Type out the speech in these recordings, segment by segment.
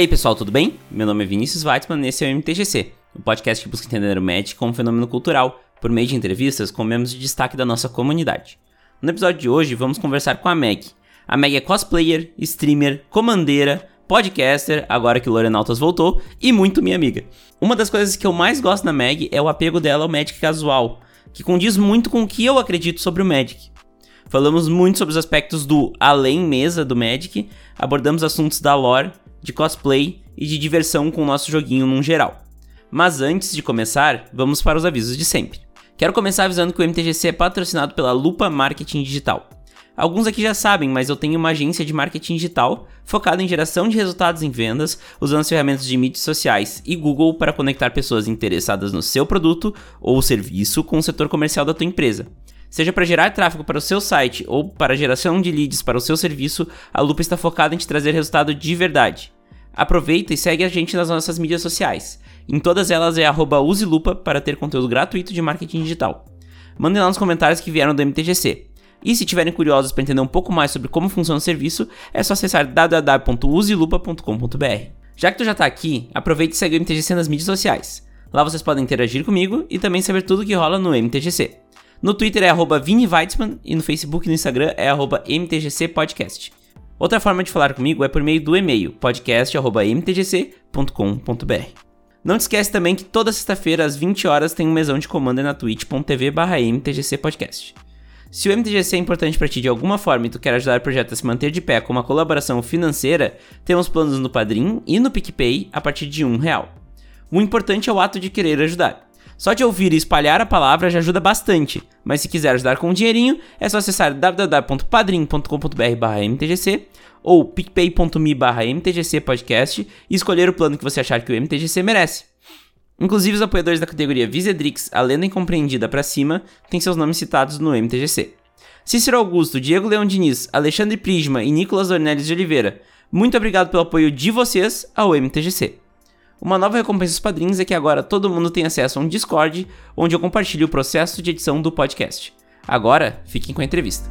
Aí, pessoal, tudo bem? Meu nome é Vinícius Weitzman e esse é o MTGC, o podcast que busca entender o Magic como fenômeno cultural, por meio de entrevistas com membros de destaque da nossa comunidade. No episódio de hoje, vamos conversar com a Meg. A Meg é cosplayer, streamer, comandeira, podcaster, agora que o Lorenautas voltou, e muito minha amiga. Uma das coisas que eu mais gosto na Meg é o apego dela ao Magic casual, que condiz muito com o que eu acredito sobre o Magic. Falamos muito sobre os aspectos do além mesa do Magic, abordamos assuntos da lore, de cosplay e de diversão com o nosso joguinho num geral. Mas antes de começar, vamos para os avisos de sempre. Quero começar avisando que o MTGC é patrocinado pela Lupa Marketing Digital. Alguns aqui já sabem, mas eu tenho uma agência de marketing digital focada em geração de resultados em vendas, usando as ferramentas de mídias sociais e Google para conectar pessoas interessadas no seu produto ou serviço com o setor comercial da tua empresa. Seja para gerar tráfego para o seu site ou para geração de leads para o seu serviço, a Lupa está focada em te trazer resultado de verdade. Aproveita e segue a gente nas nossas mídias sociais. Em todas elas é uselupa para ter conteúdo gratuito de marketing digital. Mandem lá nos comentários que vieram do MTGC. E se tiverem curiosos para entender um pouco mais sobre como funciona o serviço, é só acessar www.uselupa.com.br. Já que tu já está aqui, aproveite e segue o MTGC nas mídias sociais. Lá vocês podem interagir comigo e também saber tudo o que rola no MTGC. No Twitter é arroba Vini Weitzman e no Facebook e no Instagram é arroba MTGC Podcast. Outra forma de falar comigo é por meio do e-mail podcast.mtgc.com.br. Não te esquece também que toda sexta-feira às 20 horas tem um mesão de comando na twitch.tv mtgcpodcast. Se o MTGC é importante para ti de alguma forma e tu quer ajudar o projeto a se manter de pé com uma colaboração financeira, temos planos no Padrim e no PicPay a partir de um real. O importante é o ato de querer ajudar. Só de ouvir e espalhar a palavra já ajuda bastante, mas se quiser ajudar com um dinheirinho, é só acessar www.padrim.com.br/mtgc ou picpay.me/mtgcpodcast e escolher o plano que você achar que o MTGC merece. Inclusive os apoiadores da categoria Visedrix, a lenda incompreendida para cima, têm seus nomes citados no MTGC. Cícero Augusto, Diego Leão Diniz, Alexandre Prisma e Nicolas Ornelis de Oliveira, muito obrigado pelo apoio de vocês ao MTGC. Uma nova recompensa dos padrinhos é que agora todo mundo tem acesso a um Discord onde eu compartilho o processo de edição do podcast. Agora, fiquem com a entrevista.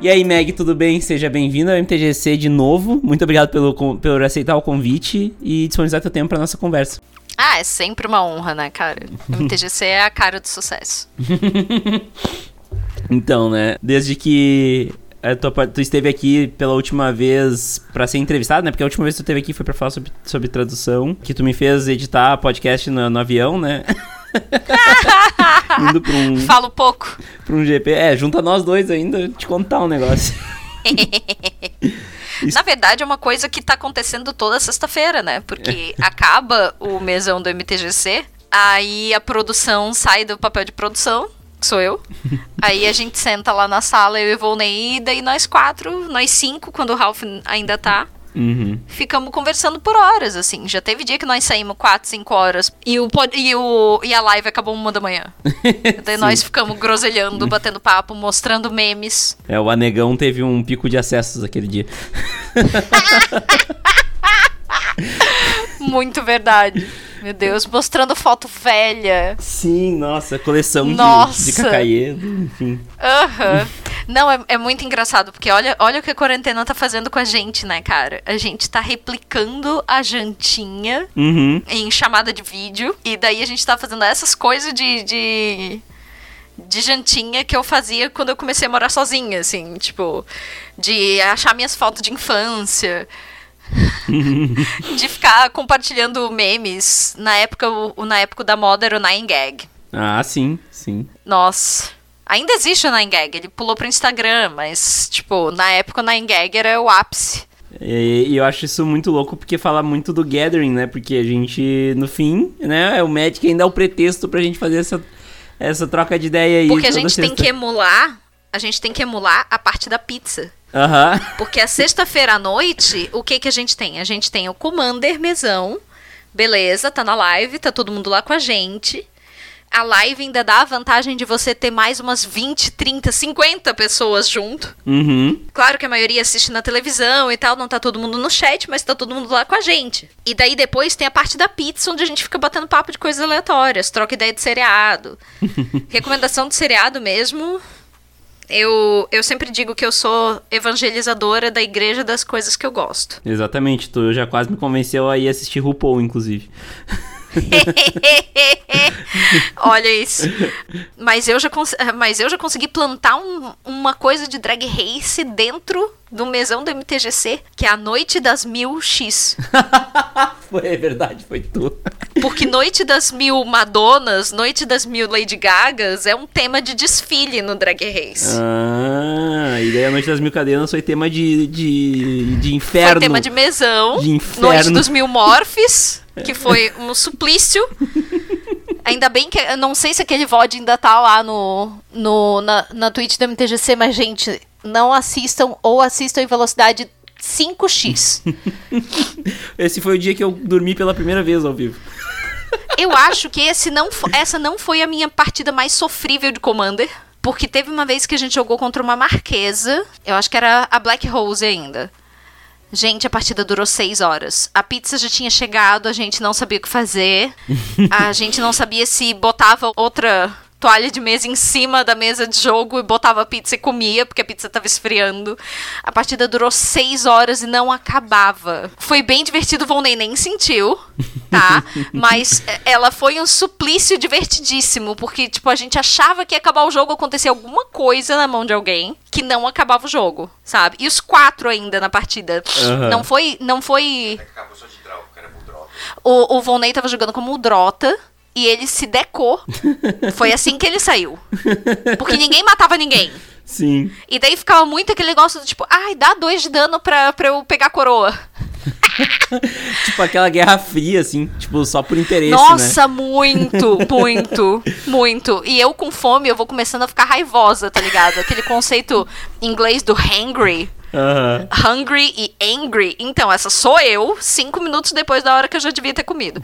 E aí, Meg, tudo bem? Seja bem-vindo ao MTGC de novo. Muito obrigado pelo, por aceitar o convite e disponibilizar seu tempo para nossa conversa. Ah, é sempre uma honra, né, cara? O MTGC é a cara do sucesso. Então, né? Desde que tu, tu, esteve aqui pela última vez para ser entrevistado, né? Porque a última vez que tu esteve aqui foi para falar sobre, sobre tradução, que tu me fez editar podcast no, no avião, né? Indo pra um. Falo pouco. Pra um GP. É, junta nós dois ainda, te contar um negócio. Na verdade, é uma coisa que tá acontecendo toda sexta-feira, né? Porque acaba o mesão do MTGC, aí a produção sai do papel de produção sou eu. Aí a gente senta lá na sala, eu e Volney, e daí nós quatro, nós cinco, quando o Ralph ainda tá. Uhum. Ficamos conversando por horas, assim. Já teve dia que nós saímos quatro, cinco horas e o, e, o, e a live acabou uma da manhã. Daí nós ficamos groselhando, batendo papo, mostrando memes. É, o Anegão teve um pico de acessos aquele dia. Muito verdade. Meu Deus, mostrando foto velha. Sim, nossa, coleção nossa. de, de cacaiedo, enfim. Aham. Uhum. Não, é, é, muito engraçado, porque olha, olha o que a quarentena tá fazendo com a gente, né, cara? A gente tá replicando a jantinha uhum. em chamada de vídeo, e daí a gente tá fazendo essas coisas de, de de jantinha que eu fazia quando eu comecei a morar sozinha, assim, tipo, de achar minhas fotos de infância, de ficar compartilhando memes. Na época, o, na época da moda era o Nine Gag. Ah, sim, sim. Nossa. Ainda existe o Nine Gag, ele pulou pro Instagram, mas, tipo, na época o Nine Gag era o ápice. E, e eu acho isso muito louco porque fala muito do gathering, né? Porque a gente, no fim, né? O Magic ainda é o pretexto pra gente fazer essa, essa troca de ideia aí. Porque a gente sexta. tem que emular, a gente tem que emular a parte da pizza. Uhum. Porque a sexta-feira à noite, o que que a gente tem? A gente tem o Commander Mesão. Beleza, tá na live, tá todo mundo lá com a gente. a live ainda dá a vantagem de você ter mais umas 20, 30, 50 pessoas junto. Uhum. Claro que a maioria assiste na televisão e tal, não tá todo mundo no chat, mas tá todo mundo lá com a gente. E daí depois tem a parte da pizza, onde a gente fica batendo papo de coisas aleatórias, troca ideia de seriado. Recomendação de seriado mesmo. Eu, eu sempre digo que eu sou evangelizadora da igreja das coisas que eu gosto. Exatamente, tu já quase me convenceu a ir assistir RuPaul, inclusive. Olha isso. Mas eu já, mas eu já consegui plantar um, uma coisa de drag race dentro do mesão do MTGC, que é a Noite das Mil X. foi é verdade, foi tu. Porque Noite das Mil Madonas, Noite das Mil Lady Gagas é um tema de desfile no Drag Race. Ah, e daí a Noite das Mil Cadenas foi tema de, de, de inferno. Foi tema de mesão. De inferno. Noite dos Mil Morphs, que foi um suplício. Ainda bem que. Não sei se aquele VOD ainda tá lá no, no, na, na Twitch do MTGC, mas, gente, não assistam ou assistam em velocidade 5x. Esse foi o dia que eu dormi pela primeira vez ao vivo. Eu acho que esse não, essa não foi a minha partida mais sofrível de Commander. Porque teve uma vez que a gente jogou contra uma marquesa. Eu acho que era a Black Rose ainda. Gente, a partida durou seis horas. A pizza já tinha chegado, a gente não sabia o que fazer. a gente não sabia se botava outra toalha de mesa em cima da mesa de jogo e botava a pizza e comia, porque a pizza estava esfriando. A partida durou seis horas e não acabava. Foi bem divertido, o Volney nem sentiu, tá? Mas ela foi um suplício divertidíssimo, porque, tipo, a gente achava que ia acabar o jogo, acontecer alguma coisa na mão de alguém que não acabava o jogo, sabe? E os quatro ainda na partida. Uhum. Não foi. Não foi. O, o Volney tava jogando como o Drota e ele se decou. Foi assim que ele saiu. Porque ninguém matava ninguém. Sim. E daí ficava muito aquele negócio do tipo, ai, dá dois de dano pra, pra eu pegar a coroa. tipo aquela guerra fria, assim, tipo, só por interesse. Nossa, né? muito, muito, muito. E eu com fome, eu vou começando a ficar raivosa, tá ligado? Aquele conceito inglês do hangry. Uhum. Hungry e angry. Então, essa sou eu, cinco minutos depois da hora que eu já devia ter comido.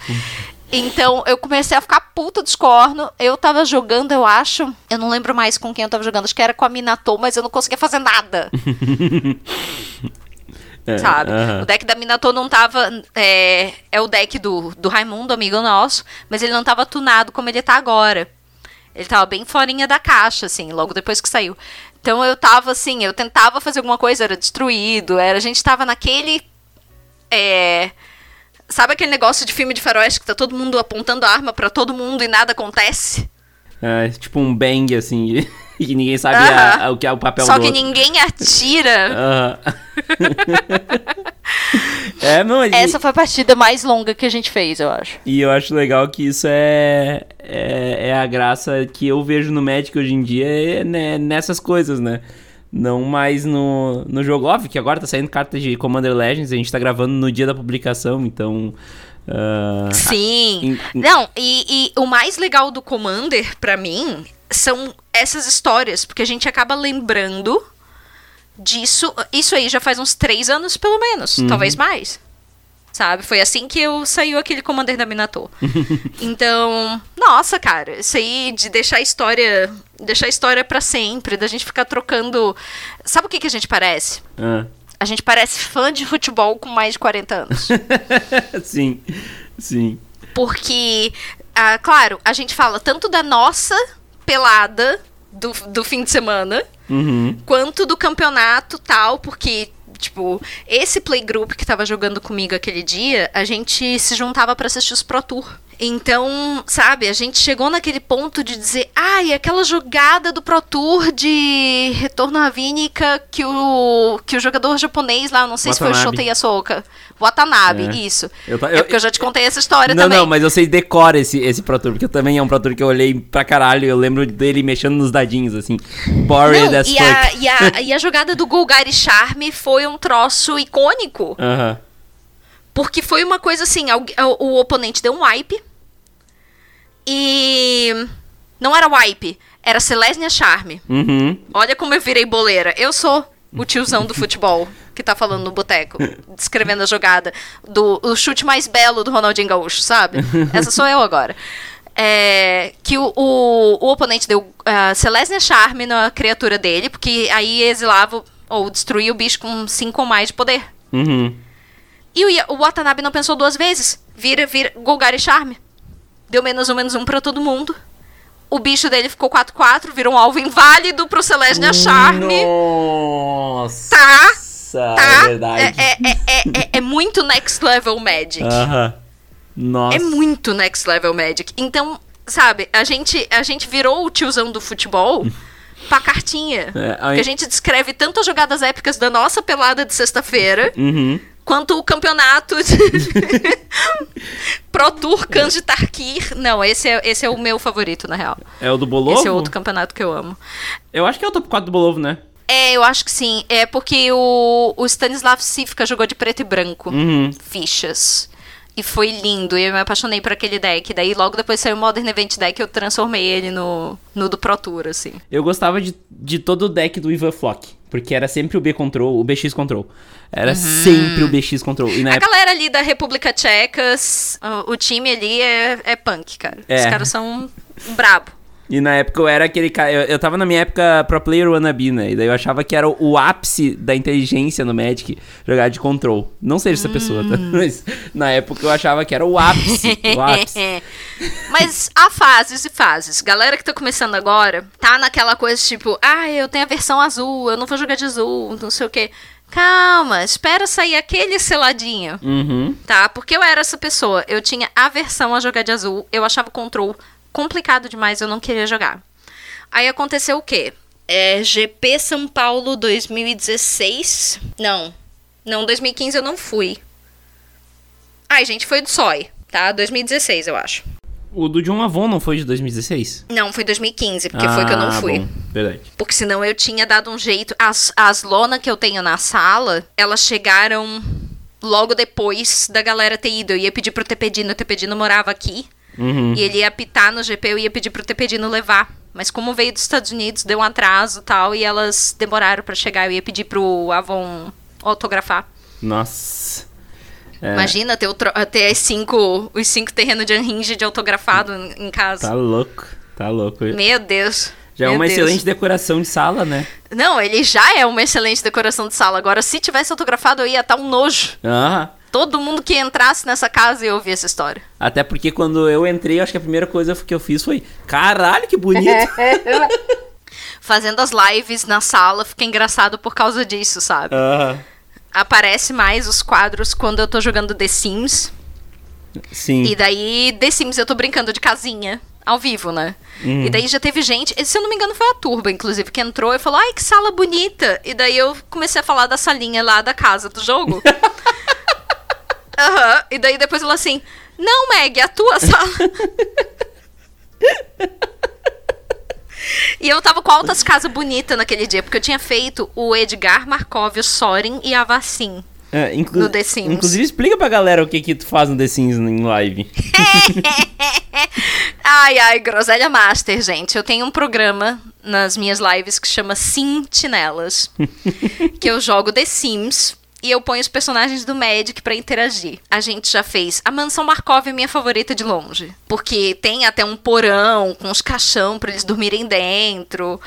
Então eu comecei a ficar puta dos cornos. Eu tava jogando, eu acho. Eu não lembro mais com quem eu tava jogando. Acho que era com a Minato, mas eu não conseguia fazer nada. É, sabe? Uh -huh. O deck da Minato não tava. É, é o deck do, do Raimundo, amigo nosso, mas ele não tava tunado como ele tá agora. Ele tava bem forinha da caixa, assim, logo depois que saiu. Então eu tava assim, eu tentava fazer alguma coisa, era destruído, era, a gente tava naquele. É, Sabe aquele negócio de filme de faroeste que tá todo mundo apontando a arma para todo mundo e nada acontece? É, tipo um bang, assim, e ninguém sabe uh -huh. a, a, o que é o papel Só do que outro. ninguém atira. Uh -huh. é, não, Essa foi a partida mais longa que a gente fez, eu acho. E eu acho legal que isso é, é, é a graça que eu vejo no Magic hoje em dia é, né, nessas coisas, né? Não mais no, no jogo. Óbvio que agora tá saindo carta de Commander Legends, a gente tá gravando no dia da publicação, então. Uh, Sim. In, não, e, e, o mais legal do Commander, para mim, são essas histórias, porque a gente acaba lembrando disso. Isso aí já faz uns três anos, pelo menos, uhum. talvez mais sabe? Foi assim que eu saiu aquele Commander da Minato. então, nossa, cara, isso aí de deixar a história, deixar a história para sempre, da gente ficar trocando. Sabe o que que a gente parece? Ah. A gente parece fã de futebol com mais de 40 anos. sim. Sim. Porque, ah, claro, a gente fala tanto da nossa pelada do, do fim de semana, uhum. quanto do campeonato tal, porque Tipo, esse playgroup que tava jogando comigo aquele dia, a gente se juntava para assistir os Pro Tour. Então, sabe, a gente chegou naquele ponto de dizer, ai, ah, aquela jogada do Pro Tour de retorno à Vínica que o, que o jogador japonês lá, não sei Watanabe. se foi o Shotei Asoka, Watanabe, é. isso. Eu, eu, é porque eu já te contei essa história não, também. Não, não, mas eu sei decora esse, esse Pro Tour, porque também é um Pro Tour que eu olhei pra caralho, eu lembro dele mexendo nos dadinhos, assim, boring as e a, e, a, e a jogada do Golgari Charme foi um troço icônico. Aham. Uh -huh. Porque foi uma coisa assim, o, o oponente deu um wipe, e não era wipe, era Celestia Charme. Uhum. Olha como eu virei boleira. Eu sou o tiozão do futebol que tá falando no boteco, descrevendo a jogada do o chute mais belo do Ronaldinho Gaúcho, sabe? Essa sou eu agora. é, que o, o, o oponente deu uh, Celestia Charme na criatura dele, porque aí exilava ou destruía o bicho com 5 ou mais de poder. Uhum. E o, o Watanabe não pensou duas vezes. Vira, vira, Golgari Charme. Deu menos um, menos um pra todo mundo. O bicho dele ficou 4-4, virou um alvo inválido pro Celestia Charme. Nossa! Tá? Tá, é verdade. É, é, é, é, é muito next level Magic. Aham. Nossa. É muito next level Magic. Então, sabe, a gente, a gente virou o tiozão do futebol pra cartinha. É, Porque a gente descreve tanto as jogadas épicas da nossa pelada de sexta-feira, Uhum. Quanto o campeonato de... Pro Tour Cans de Tarkir. Não, esse é, esse é o meu favorito, na real. É o do Bolovo? Esse é outro campeonato que eu amo. Eu acho que é o top 4 do Bolovo, né? É, eu acho que sim. É porque o, o Stanislav Sivka jogou de preto e branco. Uhum. Fichas. E foi lindo. E eu me apaixonei por aquele deck. Daí logo depois saiu o Modern Event Deck eu transformei ele no, no do Pro Tour, assim. Eu gostava de, de todo o deck do Ivan Flock. Porque era sempre o B Control, o BX Control. Era sempre o BX Control. E na Uhum. A época. galera ali da República Tcheca, o, o time ali é, é punk, cara. É. Os caras são brabo. E na época eu era aquele cara. Eu, eu tava na minha época pro player wannabe, né? E daí eu achava que era o, o ápice da inteligência no Magic jogar de control. Não seja essa pessoa, tá? Hum. Mas na época eu achava que era o ápice. o ápice. Mas há fases e fases. Galera que tá começando agora, tá naquela coisa tipo, ah, eu tenho a versão azul, eu não vou jogar de azul, não sei o quê. Calma, espera sair aquele seladinho. Uhum. Tá? Porque eu era essa pessoa. Eu tinha aversão a jogar de azul. Eu achava o control complicado demais, eu não queria jogar. Aí aconteceu o quê? É, GP São Paulo 2016. Não. Não, 2015 eu não fui. Ai, gente, foi do SOI, tá? 2016, eu acho. O do John Avon não foi de 2016? Não, foi 2015, porque foi que eu não Ah, fui. Bom, verdade. Porque senão eu tinha dado um jeito. As, as lonas que eu tenho na sala, elas chegaram logo depois da galera ter ido. Eu ia pedir pro Tepedino, o Tepedino morava aqui. Uhum. E ele ia apitar no GP, eu ia pedir pro Tepedino levar. Mas como veio dos Estados Unidos, deu um atraso e tal, e elas demoraram pra chegar. Eu ia pedir pro Avon autografar. Nossa. É, Imagina ter, o ter cinco, os cinco terrenos de Unhinged de autografado em, casa. Tá louco. Tá louco. Meu Deus. Já é Meu uma Deus. excelente decoração de sala, né? Não, ele já é uma excelente decoração de sala. Agora, se tivesse autografado, eu ia estar um nojo. Ah, Todo mundo que entrasse nessa casa ia ouvir essa história. até porque quando eu entrei, acho que a primeira coisa que eu fiz foi: caralho, que bonito! Fazendo as lives na sala fica engraçado por causa disso, sabe? Ah, Aparece mais os quadros quando eu tô jogando The Sims. sim. E daí, The Sims, eu tô brincando de casinha. Ao vivo, né? Uhum. E daí já teve gente, se eu não me engano foi a Turba, inclusive, que entrou e falou, ai, que sala bonita. E daí eu comecei a falar da salinha lá da casa do jogo. Aham. E daí depois ela assim, não, Meg, é a tua sala. E eu tava com altas casas bonitas naquele dia, porque eu tinha feito o Edgar Markov, o Sorin e a Vacin. É, no The Sims. Inclusive, explica pra galera o que que tu faz no The Sims em live. Ai, ai, Groselha Master, gente. Eu tenho um programa nas minhas lives que chama Sentinelas. que eu jogo The Sims e eu ponho os personagens do Magic pra interagir. A gente já fez. A Mansão Markov é minha favorita de longe. Porque tem até um porão com os caixão pra eles dormirem dentro.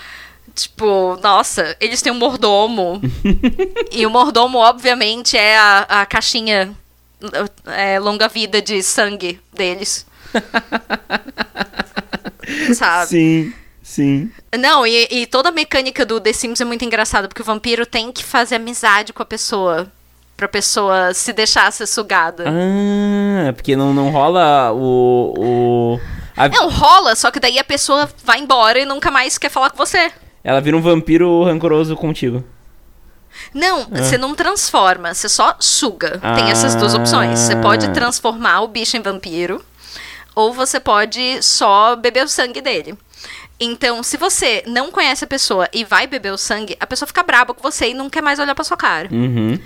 Tipo, nossa, eles têm um mordomo. e o mordomo, obviamente, é a, a caixinha é, longa-vida de sangue deles. Sabe? Sim, sim. Não, e, e toda a mecânica do The Sims é muito engraçada, porque o vampiro tem que fazer amizade com a pessoa. Pra pessoa se deixar ser sugada. Ah, porque não, não rola o. o a- Não, rola, só que daí a pessoa vai embora e nunca mais quer falar com você. Ela vira um vampiro rancoroso contigo. Não, você não transforma, você só suga. Tem essas duas opções. Você pode Ah. transformar o bicho em vampiro, ou você pode só beber o sangue dele. Então, se você não conhece a pessoa e vai beber o sangue, a pessoa fica braba com você e não quer mais olhar pra sua cara. Uhum.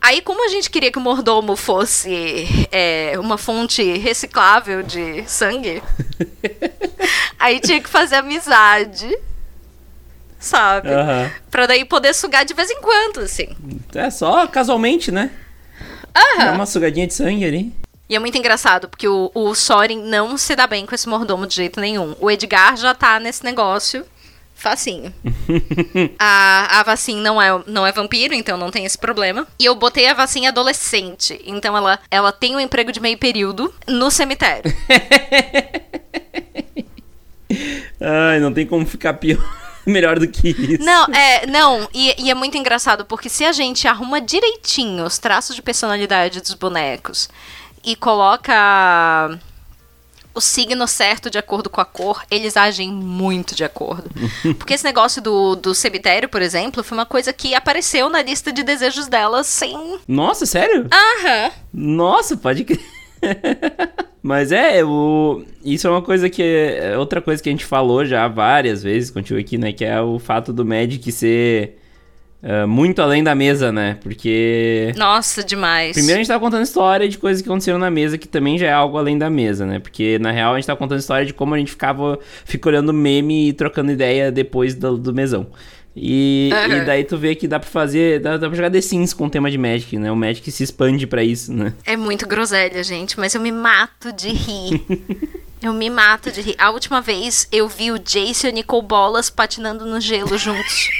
Aí, como a gente queria que o mordomo fosse é, uma fonte reciclável de sangue, aí tinha que fazer amizade, sabe? Aham. Pra daí poder sugar de vez em quando, assim. É só casualmente, né? Dá uma sugadinha de sangue ali. E é muito engraçado, porque o, o Soren não se dá bem com esse mordomo de jeito nenhum. O Edgar já tá nesse negócio facinho. a, a vacina não é, não é vampiro, então não tem esse problema. E eu botei a vacina adolescente. Então ela, ela tem um emprego de meio período no cemitério. Ai, não tem como ficar pior. Melhor do que isso. Não, é, não, e, e, é muito engraçado, porque se a gente arruma direitinho os traços de personalidade dos bonecos e coloca o signo certo de acordo com a cor, eles agem muito de acordo. Porque esse negócio do, do cemitério, por exemplo, foi uma coisa que apareceu na lista de desejos delas sem. Nossa, sério? Aham. Nossa, pode crer. Mas é, o... isso é uma coisa que. É outra coisa que a gente falou já várias vezes contigo aqui, né? Que é o fato do Magic ser uh, muito além da mesa, né? Porque. Nossa, demais. Primeiro a gente tava contando história de coisas que aconteceram na mesa, que também já é algo além da mesa, né? Porque na real a gente tava contando história de como a gente ficava fica olhando meme e trocando ideia depois do, do mesão. E, uhum. e, daí tu vê que dá pra fazer. Dá, dá pra jogar The Sims com o tema de Magic, né? O Magic se expande para isso, né? É muito groselha, gente, mas eu me mato de rir. eu me mato de rir. A última vez eu vi o Jace e o Nicole Bolas patinando no gelo juntos.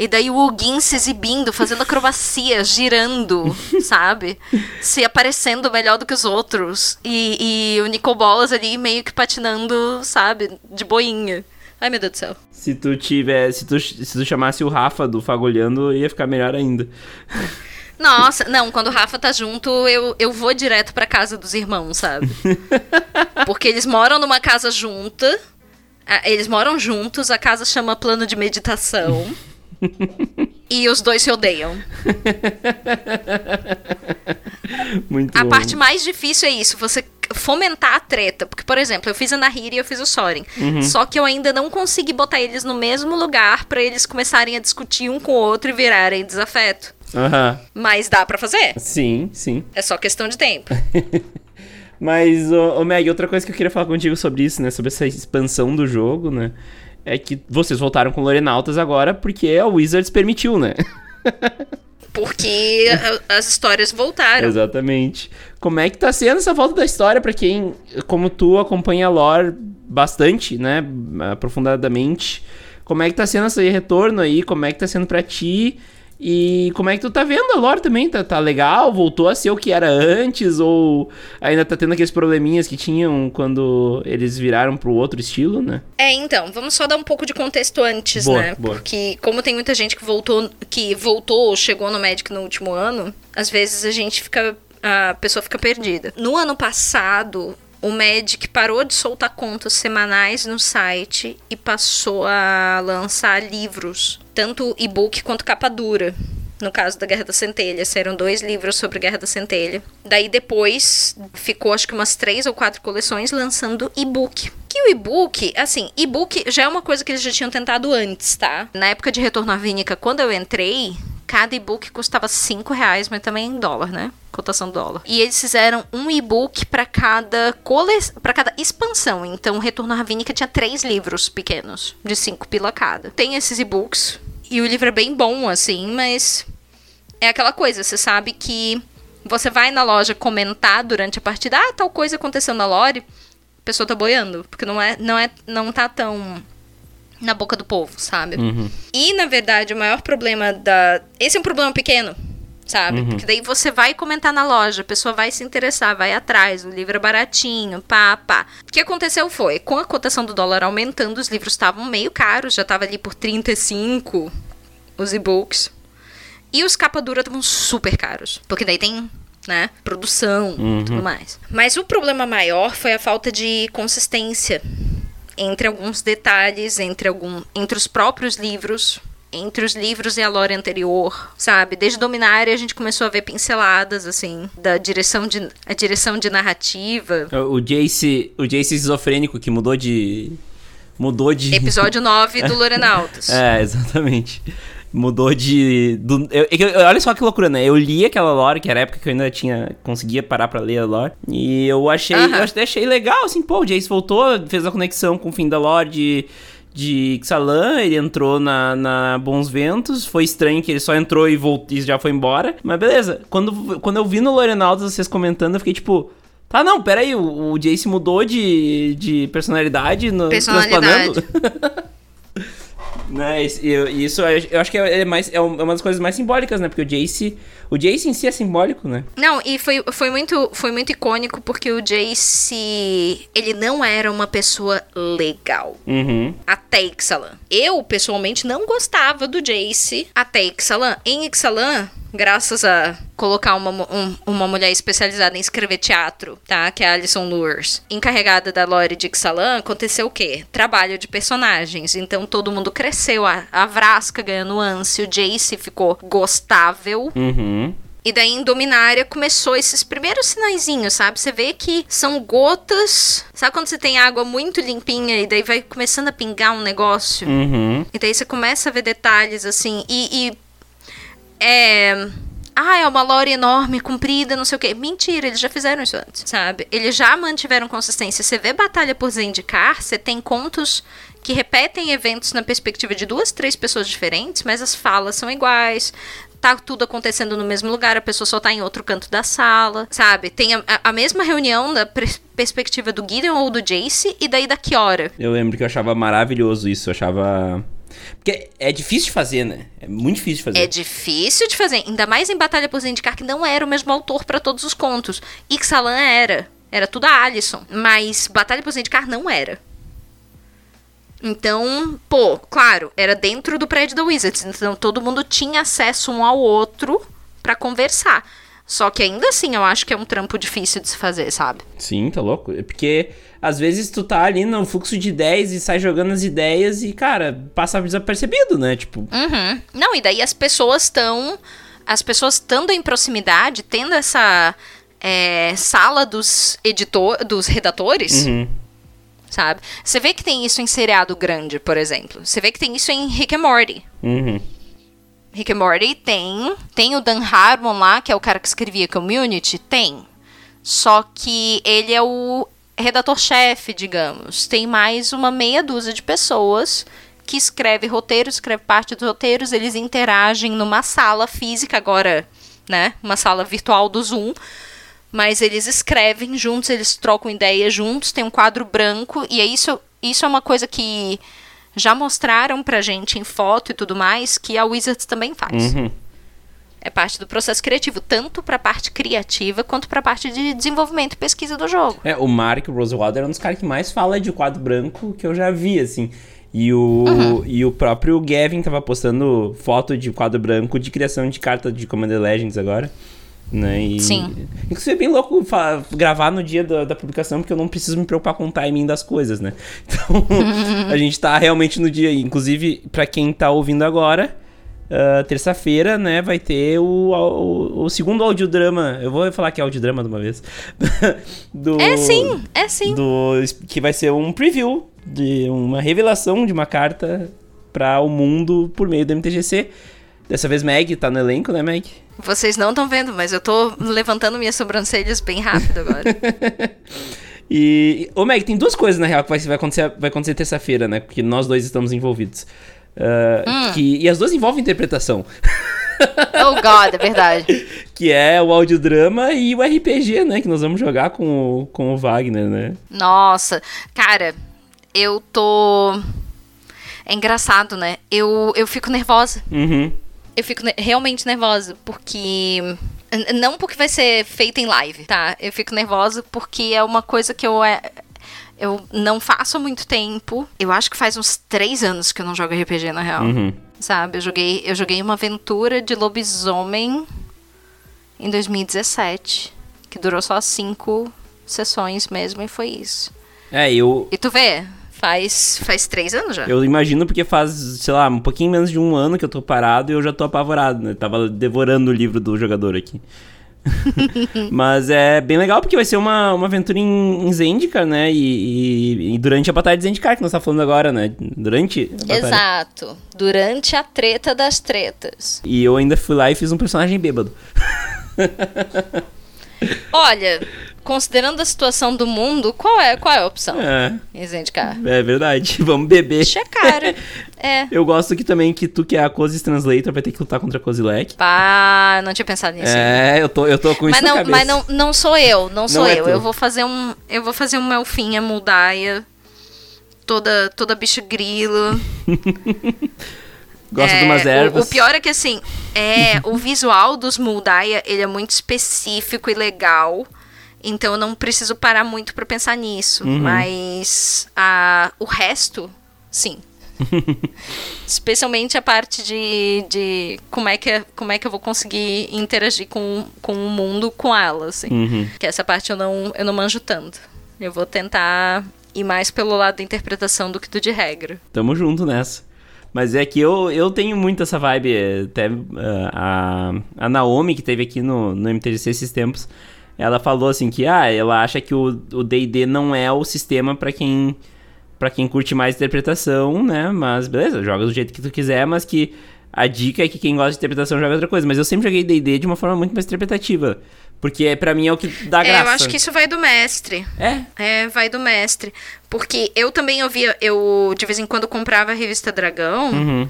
E daí o Hugin se exibindo, fazendo acrobacia, girando, sabe? Se aparecendo melhor do que os outros. E, e o Nicole Bolas ali meio que patinando, sabe? De boinha. Ai, meu Deus do céu. Se tu tiver. Se tu, se tu chamasse o Rafa do Fagolhando, ia ficar melhor ainda. Nossa, não, quando o Rafa tá junto, eu, eu vou direto pra casa dos irmãos, sabe? Porque eles moram numa casa junta. Eles moram juntos, a casa chama plano de meditação. E os dois se odeiam. Muito a bom. parte mais difícil é isso, você fomentar a treta. Porque, por exemplo, eu fiz a Nahiri e eu fiz o Soren. Uhum. Só que eu ainda não consegui botar eles no mesmo lugar para eles começarem a discutir um com o outro e virarem desafeto. Uhum. Mas dá para fazer. Sim, sim. É só questão de tempo. Mas, ô, ô Meg, outra coisa que eu queria falar contigo sobre isso, né? Sobre essa expansão do jogo, né? É que vocês voltaram com Lorenautas agora porque a Wizards permitiu, né? Porque as histórias voltaram. Exatamente. Como é que tá sendo essa volta da história para quem, como tu, acompanha a lore bastante, né? Aprofundadamente. Como é que tá sendo esse retorno aí? Como é que tá sendo para ti? E como é que tu tá vendo a lore também? Tá, tá legal? Voltou a ser o que era antes? Ou ainda tá tendo aqueles probleminhas que tinham quando eles viraram pro outro estilo, né? É, então, vamos só dar um pouco de contexto antes, boa, né? Boa. Porque como tem muita gente que voltou, que voltou ou chegou no Magic no último ano, às vezes a gente fica. A pessoa fica perdida. No ano passado, o Magic parou de soltar contas semanais no site e passou a lançar livros, tanto e-book quanto capa dura. No caso da Guerra da Centelha, saíram dois livros sobre Guerra da Centelha. Daí depois ficou acho que umas três ou quatro coleções lançando e-book. Que o e-book, assim, e-book já é uma coisa que eles já tinham tentado antes, tá? Na época de Retorno à Vínica, quando eu entrei, cada e-book custava 5 reais, mas também em dólar, né? Cotação dólar. E eles fizeram um e-book para cada cole... para cada expansão. Então, Retorno à Ravínica tinha três livros pequenos, de 5 pila cada. Tem esses e-books. E o livro é bem bom, assim, mas é aquela coisa, você sabe que você vai na loja comentar durante a partida, ah, tal coisa aconteceu na lore, a pessoa tá boiando, porque não é, não é, não tá tão na boca do povo, sabe? Uhum. E, na verdade, o maior problema da. Esse é um problema pequeno, sabe? Uhum. Porque daí você vai comentar na loja, a pessoa vai se interessar, vai atrás, o livro é baratinho, pá, pá. O que aconteceu foi, com a cotação do dólar aumentando, os livros estavam meio caros, já tava ali por 35 os e-books. E os capa dura estavam super caros. Porque daí tem né? Produção e Uhum. tudo mais. Mas o problema maior foi a falta de consistência entre alguns detalhes, entre, algum, entre os próprios livros, entre os livros e a lore anterior, sabe? Desde Dominária a gente começou a ver pinceladas, assim, da direção de, a direção de narrativa. O Jace, o Jace esquizofrênico que mudou de. Mudou de. Episódio 9 do Lorenautas. É, exatamente. Mudou de. Do, eu, eu- olha só que loucura, né? Eu li aquela lore, que era a época que eu ainda tinha. conseguia parar pra ler a lore. E eu achei. Aham. Eu até achei legal, assim, pô, o Jace voltou, fez a conexão com o fim da lore de. de Ixalan, ele entrou na, na Bons Ventos, foi estranho que ele só entrou e, voltou, e já foi embora, mas beleza. Quando, quando eu vi no Lorenaldo vocês comentando, eu fiquei tipo... Tá, não, peraí, o, o Jace mudou de, de personalidade no Personalidade. né, isso, isso eu acho que é, mais, é uma das coisas mais simbólicas, né? Porque o Jace, o Jace em si é simbólico, né? Não, e foi, foi, muito, foi muito icônico porque o Jace, ele não era uma pessoa legal. Uhum. Até Ixalan. Eu, pessoalmente, não gostava do Jace até Ixalan. Em Ixalan, graças a colocar uma, um, uma mulher especializada em escrever teatro, tá? Que é a Alison Lures. Encarregada da Lore de Ixalan, aconteceu o quê? Trabalho de personagens. Então todo mundo cresceu. A, a Vrasca ganhou nuance, o Jace ficou gostável. Uhum. E daí em Dominária começou esses primeiros sinaizinhos, sabe? Você vê que são gotas. Sabe quando você tem água muito limpinha e daí vai começando a pingar um negócio? Uhum. E daí você começa a ver detalhes assim. E. e é. Ah, é uma lore enorme, comprida, não sei o quê. Mentira, eles já fizeram isso antes, sabe? Eles já mantiveram consistência. Você vê Batalha por Zendikar, você tem contos que repetem eventos na perspectiva de duas, três pessoas diferentes, mas as falas são iguais tá tudo acontecendo no mesmo lugar, a pessoa só tá em outro canto da sala, sabe? Tem a, a mesma reunião da perspectiva do Gideon ou do Jace e daí da Kiora. Eu lembro que eu achava maravilhoso isso, eu achava. Porque é difícil de fazer, né? É muito difícil de fazer. É difícil de fazer, ainda mais em Batalha por Zendikar, que não era o mesmo autor para todos os contos. Ixalan era. Era tudo a Alison. Mas Batalha por Zendikar não era. Então, pô, claro, era dentro do prédio da Wizards, então todo mundo tinha acesso um ao outro para conversar. Só que ainda assim, eu acho que é um trampo difícil de se fazer, sabe? Sim, tá louco. É porque às vezes tu tá ali no fluxo de ideias e sai jogando as ideias e, cara, passa desapercebido, né? Tipo. Uhum. Não, e daí as pessoas estão. As pessoas estando em proximidade, tendo essa é, sala dos editor, dos redatores. Uhum sabe? Você vê que tem isso em seriado grande, por exemplo. Você vê que tem isso em Rick and Morty. Uhum. Rick and Morty tem. Tem o Dan Harmon lá, que é o cara que escrevia Community. Tem. Só que ele é o redator-chefe, digamos. Tem mais uma meia dúzia de pessoas que escreve roteiros, escreve parte dos roteiros. Eles interagem numa sala física, agora, né? Uma sala virtual do Zoom mas eles escrevem juntos, eles trocam ideias juntos, tem um quadro branco, e é isso, isso é uma coisa que já mostraram pra gente em foto e tudo mais, que a Wizards também faz. Uhum. É parte do processo criativo, tanto pra parte criativa quanto pra parte de desenvolvimento e pesquisa do jogo. É, o Mark Rosewater é um dos caras que mais fala de quadro branco que eu já vi, assim. E o, uhum. e o próprio Gavin tava postando foto de quadro branco de criação de carta de Commander Legends agora. Né? E, Sim. Inclusive é bem louco gravar no dia da, da, publicação, porque eu não preciso me preocupar com o timing das coisas, né? Então, a gente tá realmente no dia. Inclusive, para quem tá ouvindo agora, uh, terça-feira, né, vai ter o, o, o, segundo audiodrama. Eu vou falar que é audiodrama de uma vez. do, é sim, é sim. Do, que vai ser um preview de uma revelação de uma carta para o mundo por meio do MTGC. Dessa vez Meg tá no elenco, né, Meg? Vocês não estão vendo, mas eu tô levantando minhas sobrancelhas bem rápido agora. e. Ô, Meg, tem duas coisas na real que vai, vai acontecer, vai acontecer terça-feira, né? Porque nós dois estamos envolvidos. Uh, hum. que, e as duas envolvem interpretação. Oh, God, é verdade. que é o audiodrama e o RPG, né? Que nós vamos jogar com o, com o Wagner, né? Nossa, cara, eu tô. É engraçado, né? Eu, eu fico nervosa. Uhum eu fico realmente nervosa, porque. Não porque vai ser feita em live, tá? Eu fico nervosa porque é uma coisa que eu. É, eu não faço há muito tempo. Eu acho que faz uns três anos que eu não jogo RPG, na real. Uhum. Sabe? Eu joguei, eu joguei uma aventura de lobisomem em 2017. Que durou só cinco sessões mesmo, e foi isso. É, eu. E tu vê, Faz, faz três anos já. Eu imagino porque faz, sei lá, um pouquinho menos de um ano que eu tô parado e eu já tô apavorado, né? Tava devorando o livro do jogador aqui. Mas é bem legal porque vai ser uma, uma aventura em, em Zendikar, né? E, e, e, durante a batalha de Zendikar que nós tá falando agora, né? Durante a Exato. Durante a treta das tretas. E eu ainda fui lá e fiz um personagem bêbado. Olha, considerando a situação do mundo, qual é, qual é a opção? É, Resident Car. é verdade. Vamos beber. Bicho é caro. é. Eu gosto que também que tu que é a Cosis Translator vai ter que lutar contra a Cosilec. Pá, não tinha pensado nisso. É, eu tô, eu tô com Mas isso na não, cabeça. mas não, não sou eu, não sou é eu. tu. Eu vou fazer um, eu vou fazer uma elfinha moldaia, toda, toda bicho grilo. Gosto É, de umas o- ervas. O, pior é que assim, é o visual dos moldaia, ele é muito específico e legal. Então eu não preciso parar muito pra pensar nisso, Uhum. mas a, o resto, sim. Especialmente a parte de, de como, é que, como é que eu vou conseguir interagir com, com o mundo com ela, assim. Uhum. Que essa parte eu não, eu não manjo tanto. Eu vou tentar ir mais pelo lado da interpretação do que do de regra. Tamo junto nessa. Mas é que eu, eu tenho muito essa vibe. é, Até ah, a, a Naomi, que teve aqui no, no MTGC esses tempos, ela falou assim que ah, ela acha que o D&D não é o sistema pra quem para quem curte mais interpretação, né? Mas beleza, joga do jeito que tu quiser, mas que a dica é que quem gosta de interpretação joga outra coisa. Mas eu sempre joguei D&D de uma forma muito mais interpretativa. Porque é, pra mim é o que dá É, graça. eu acho que isso vai do mestre. É, É, vai do mestre. Porque eu também ouvia, eu de vez em quando comprava a revista Dragão, uhum.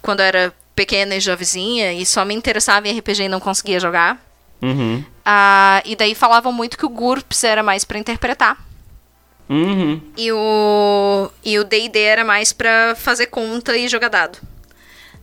quando eu era pequena e jovenzinha, e só me interessava em RPG e não conseguia jogar. Uhum. Ah, e daí falavam muito que o GURPS era mais pra interpretar. Uhum. E o e o D&D era mais pra fazer conta e jogar dado.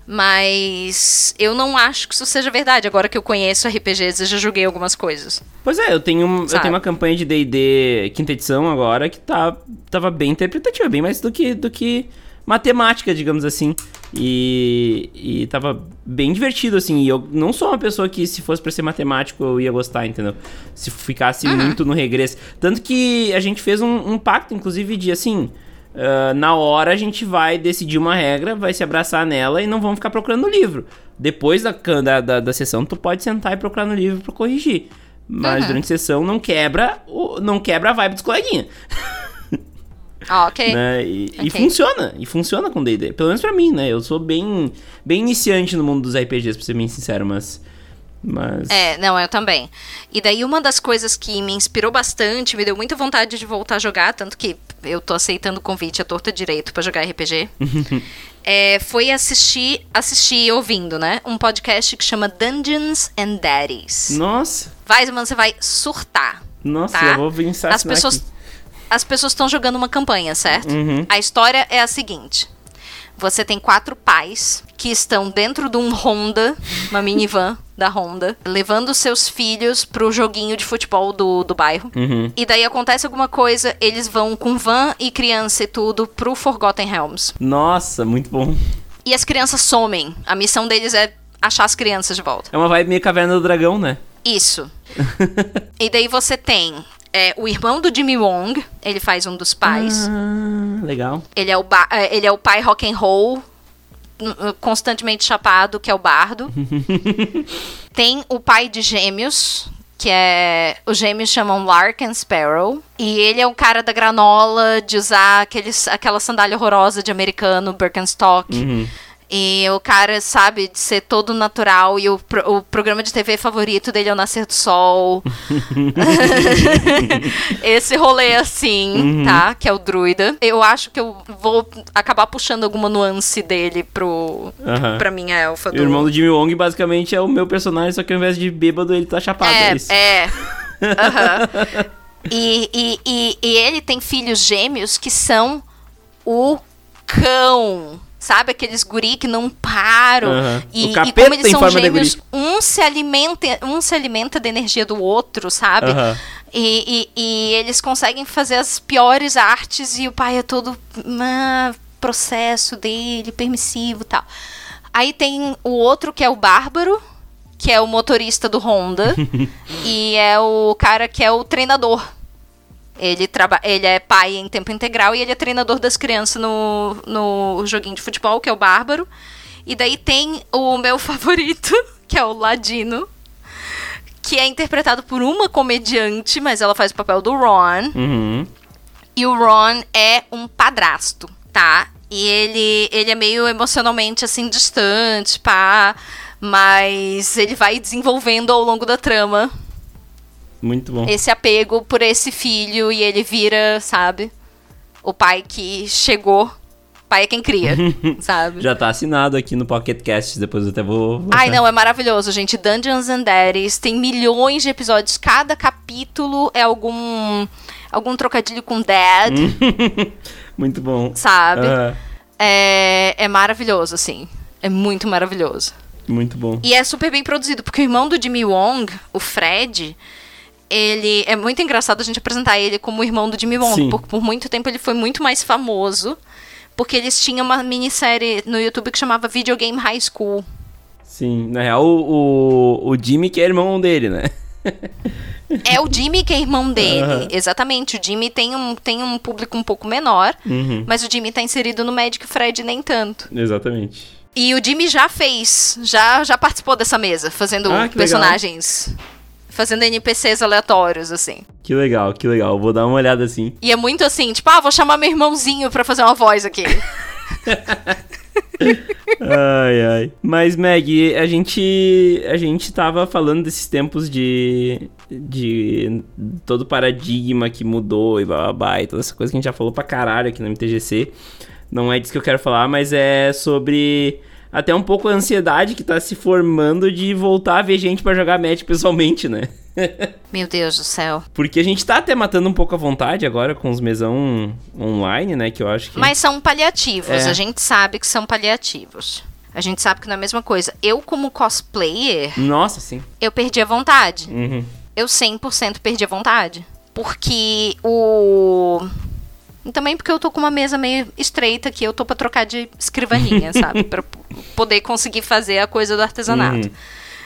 Mas eu não acho que isso seja verdade. Agora que eu conheço RPGs, eu já joguei algumas coisas. Pois é, eu tenho, eu tenho uma campanha de D&D quinta edição agora que tá, tava bem interpretativa, bem mais do que, do que matemática, digamos assim. E, e tava bem divertido, assim. E eu não sou uma pessoa que, se fosse pra ser matemático, eu ia gostar, entendeu? Se ficasse muito no regresso. Tanto que a gente fez um, um pacto, inclusive, de assim... ah, na hora a gente vai decidir uma regra, vai se abraçar nela e não vamos ficar procurando no livro. Depois da, da, da, da sessão, tu pode sentar e procurar no livro pra corrigir. Mas Uhum. durante a sessão não quebra, o, não quebra a vibe dos coleguinhas. Ah, ok. Né? E, e Ok. funciona, e funciona com D&D. Pelo menos pra mim, né? Eu sou bem, bem iniciante no mundo dos RPGs, pra ser bem sincero, mas... Mas... É, não, eu também. E daí uma das coisas que me inspirou bastante, me deu muita vontade de voltar a jogar, tanto que eu tô aceitando o convite à torta direito pra jogar RPG, é, foi assistir, assistir ouvindo, né? Um podcast que chama Dungeons and Daddies. Nossa, Vai, mano, você vai surtar. nossa, Tá? eu vou pensar As pessoas as pessoas estão jogando uma campanha, certo? Uhum. A história é a seguinte: você tem quatro pais que estão dentro de um Honda, uma minivan da Honda, levando seus filhos pro joguinho de futebol do, do bairro. Uhum. E daí acontece alguma coisa, eles vão com van e criança e tudo pro Forgotten Realms. Nossa, muito bom. E as crianças somem. A missão deles é achar as crianças de volta. É uma vibe meio Caverna do Dragão, né? Isso. e daí você tem é, o irmão do Jimmy Wong, ele faz um dos pais. Ah, legal. Ele é o, é, ele é o pai rock and roll, constantemente chapado, que é o bardo. Tem o pai de gêmeos, que é. Os gêmeos chamam Lark and Sparrow. E ele é o cara da granola, de usar aqueles, aquela sandália horrorosa de americano, Birkenstock. Uhum. E o cara, sabe, de ser todo natural. E o, pro- o programa de TV favorito dele é o Nascer do Sol. Esse rolê assim, tá? Que é o druida. Eu acho que eu vou acabar puxando alguma nuance dele pro, Aham. pra minha elfa. O irmão do Jimmy Wong basicamente é o meu personagem, só que ao invés de bêbado, ele tá chapado. É, É, é. Aham. E, e, e, e ele tem filhos gêmeos que são o cão. Sabe aqueles guri que não param? Aham. E, e como eles são gêmeos, um se alimenta, um se alimenta da energia do outro, sabe? Aham. E, e, e eles conseguem fazer as piores artes e o pai é todo ah, processo dele, permissivo tal. Aí tem o outro que é o Bárbaro, que é o motorista do Honda, e é o cara que é o treinador. Ele, traba ele é pai em tempo integral e ele é treinador das crianças no, no joguinho de futebol, que é o Bárbaro. E daí tem o meu favorito, que é o Ladino, que é interpretado por uma comediante, mas ela faz o papel do Ron. Uhum. E o Ron é um padrasto, tá? E ele, ele é meio emocionalmente, assim, distante, pá. Mas ele vai desenvolvendo ao longo da trama Muito bom. esse apego por esse filho e ele vira, sabe? O pai que chegou. Pai é quem cria, sabe? Já tá assinado aqui no Pocket Cast, depois eu até vou. Ai, não, é maravilhoso, gente. Dungeons and Daddies tem milhões de episódios. Cada capítulo é algum algum trocadilho com dad, Muito bom. sabe? É, é maravilhoso, assim. É muito maravilhoso. muito bom. E é super bem produzido, porque o irmão do Jimmy Wong, o Fred, ele. É muito engraçado a gente apresentar ele como o irmão do Jimmy Wong, porque por muito tempo ele foi muito mais famoso. Porque eles tinham uma minissérie no YouTube que chamava Video Game High School. Sim, na real, o, o, o Jimmy que é irmão dele, né? É o Jimmy que é irmão dele. Aham. Exatamente. O Jimmy tem um, tem um público um pouco menor, Uhum, mas o Jimmy tá inserido no Magic, Fred nem tanto. exatamente. E o Jimmy já fez, já, já participou dessa mesa, fazendo Ah, personagens. Fazendo NPCs aleatórios, assim. Que legal, que legal. Vou dar uma olhada assim. E é muito assim, tipo, ah, vou chamar meu irmãozinho pra fazer uma voz aqui. Ai, ai. Mas, Meg, a gente. A gente tava falando desses tempos de. De todo o paradigma que mudou e babá e toda essa coisa que a gente já falou pra caralho aqui no MTGC. Não é disso que eu quero falar, mas é sobre. Até um pouco a ansiedade que tá se formando de voltar a ver gente pra jogar match pessoalmente, né? Meu Deus do céu. Porque a gente tá até matando um pouco a vontade agora com os mesão online, né? Que eu acho que. Mas são paliativos, É. a gente sabe que são paliativos. A gente sabe que não é a mesma coisa. Eu, como cosplayer, Nossa, sim. eu perdi a vontade. Uhum. eu 100% perdi a vontade. Porque o. Também porque eu tô com uma mesa meio estreita aqui, eu tô pra trocar de escrivaninha, sabe? Pra poder conseguir fazer a coisa do artesanato. Uhum.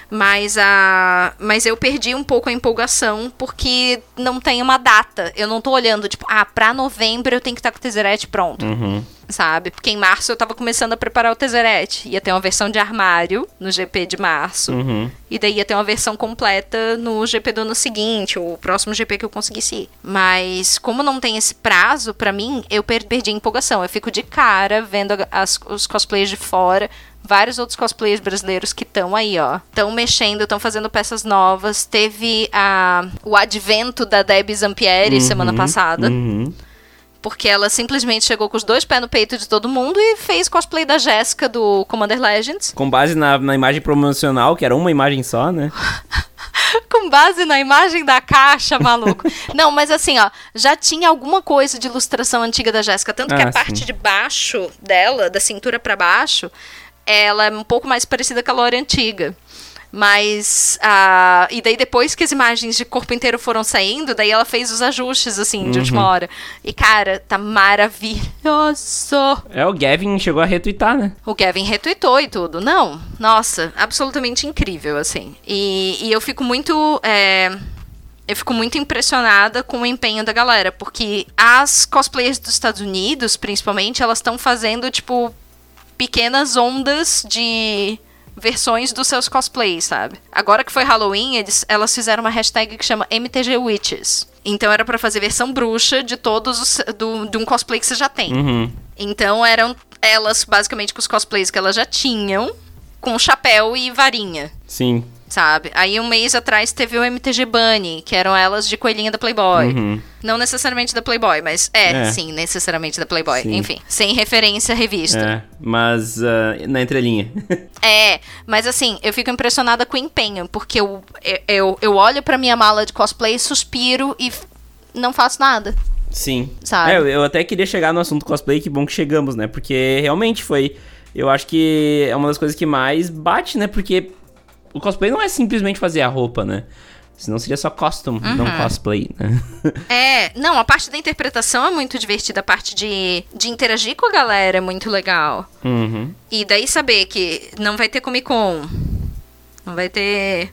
Mas a. Mas eu perdi um pouco a empolgação porque não tem uma data. Eu não tô olhando, tipo, ah, pra novembro eu tenho que estar com o Tezzeret pronto Uhum. sabe? Porque em março eu tava começando a preparar o Tezzeret. Ia ter uma versão de armário no GP de março. Uhum. E daí ia ter uma versão completa no GP do ano seguinte, o próximo GP que eu conseguisse ir. Mas como não tem esse prazo, pra mim, eu per- perdi a empolgação. Eu fico de cara vendo as- os cosplays de fora. Vários outros cosplayers brasileiros que estão aí, ó. Estão mexendo, estão fazendo peças novas. Teve a, o advento da Debbie Zampieri semana Uhum. passada. Uhum. Porque ela simplesmente chegou com os dois pés no peito de todo mundo e fez cosplay da Jéssica do Commander Legends. Com base na, na imagem promocional, que era uma imagem só, né? Com base na imagem da caixa, maluco. Não, mas assim, ó, já tinha alguma coisa de ilustração antiga da Jéssica. Tanto que Ah, a parte sim. de baixo dela, da cintura pra baixo, ela é um pouco mais parecida com a Lore antiga. Mas. ah, e daí, depois que as imagens de corpo inteiro foram saindo, daí ela fez os ajustes, assim, de última hora. E, cara, tá maravilhoso. É, o Gavin chegou a retweetar, né? O Kevin retweetou e tudo. Não, nossa, absolutamente incrível, assim. E, e eu fico muito. é, eu fico muito impressionada com o empenho da galera, porque as cosplayers dos Estados Unidos, principalmente, elas estão fazendo, tipo, pequenas ondas de versões dos seus cosplays, sabe? Agora que foi Halloween, eles, elas fizeram uma hashtag que chama MTG Witches. Então era pra fazer versão bruxa de todos os, do, de um cosplay que você já tem. Uhum. Então eram elas basicamente com os cosplays que elas já tinham, com chapéu e varinha, Sim. Sabe? Aí um mês atrás teve o MTG Bunny, que eram elas de coelhinha da Playboy. Uhum. Não necessariamente da Playboy, mas é, É. sim, necessariamente da Playboy. Sim. Enfim, sem referência à revista. É, mas ah, na entrelinha. É, mas assim, eu fico impressionada com o empenho, porque eu, eu, eu olho pra minha mala de cosplay, suspiro e não faço nada. Sim. Sabe? É, eu, eu até queria chegar no assunto cosplay, que bom que chegamos, né? Porque realmente foi. Eu acho que é uma das coisas que mais bate, né? Porque o cosplay não é simplesmente fazer a roupa, né? Senão seria só costume, Uhum. não cosplay, né? É, não, a parte da interpretação é muito divertida, a parte de, de interagir com a galera é muito legal. uhum. E daí saber que não vai ter Comic Con. Não vai ter.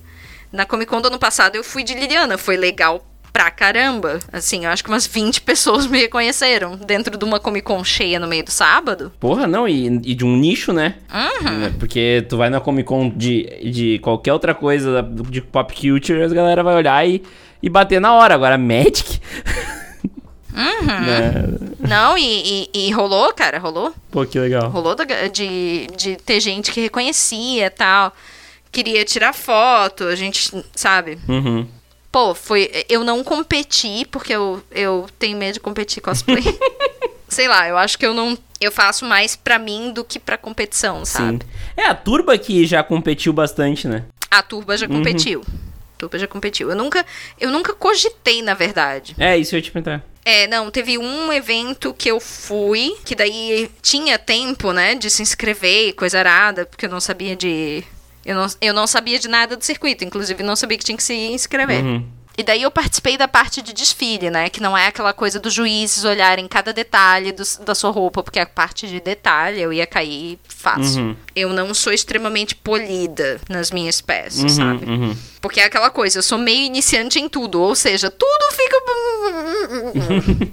Na Comic Con do ano passado eu fui de Liliana, foi legal pra caramba. Assim, eu acho que umas 20 pessoas me reconheceram dentro de uma Comic Con cheia no meio do sábado. Porra, não, e, e de um nicho, né? Uhum. Né? Porque tu vai na Comic Con de, de qualquer outra coisa de pop culture, a galera vai olhar e, e bater na hora. Agora, Magic. Uhum. né? Não, e, e- e rolou, cara, rolou. Pô, que legal. Rolou da- de, de ter gente que reconhecia e tal. Queria tirar foto, a gente, sabe? Uhum. Pô, foi. Eu não competi, porque eu, eu tenho medo de competir cosplay. Sei lá, eu acho que eu não. Eu faço mais pra mim do que pra competição, sabe? Sim. É, a Turba que já competiu bastante, né? A Turba já competiu. A Turba já competiu. Eu nunca, eu nunca cogitei, na verdade. É, isso eu ia te perguntar. É, não, teve um evento que eu fui, que daí tinha tempo, né, de se inscrever e coisa arada, porque eu não sabia de. Eu não, eu não sabia de nada do circuito, inclusive não sabia que tinha que se inscrever. Uhum. E daí eu participei da parte de desfile, né? Que não é aquela coisa dos juízes olharem cada detalhe dos- da sua roupa, porque a parte de detalhe eu ia cair fácil. Uhum. Eu não sou extremamente polida nas minhas peças, sabe? Uhum. Porque é aquela coisa, eu sou meio iniciante em tudo, ou seja, tudo fica.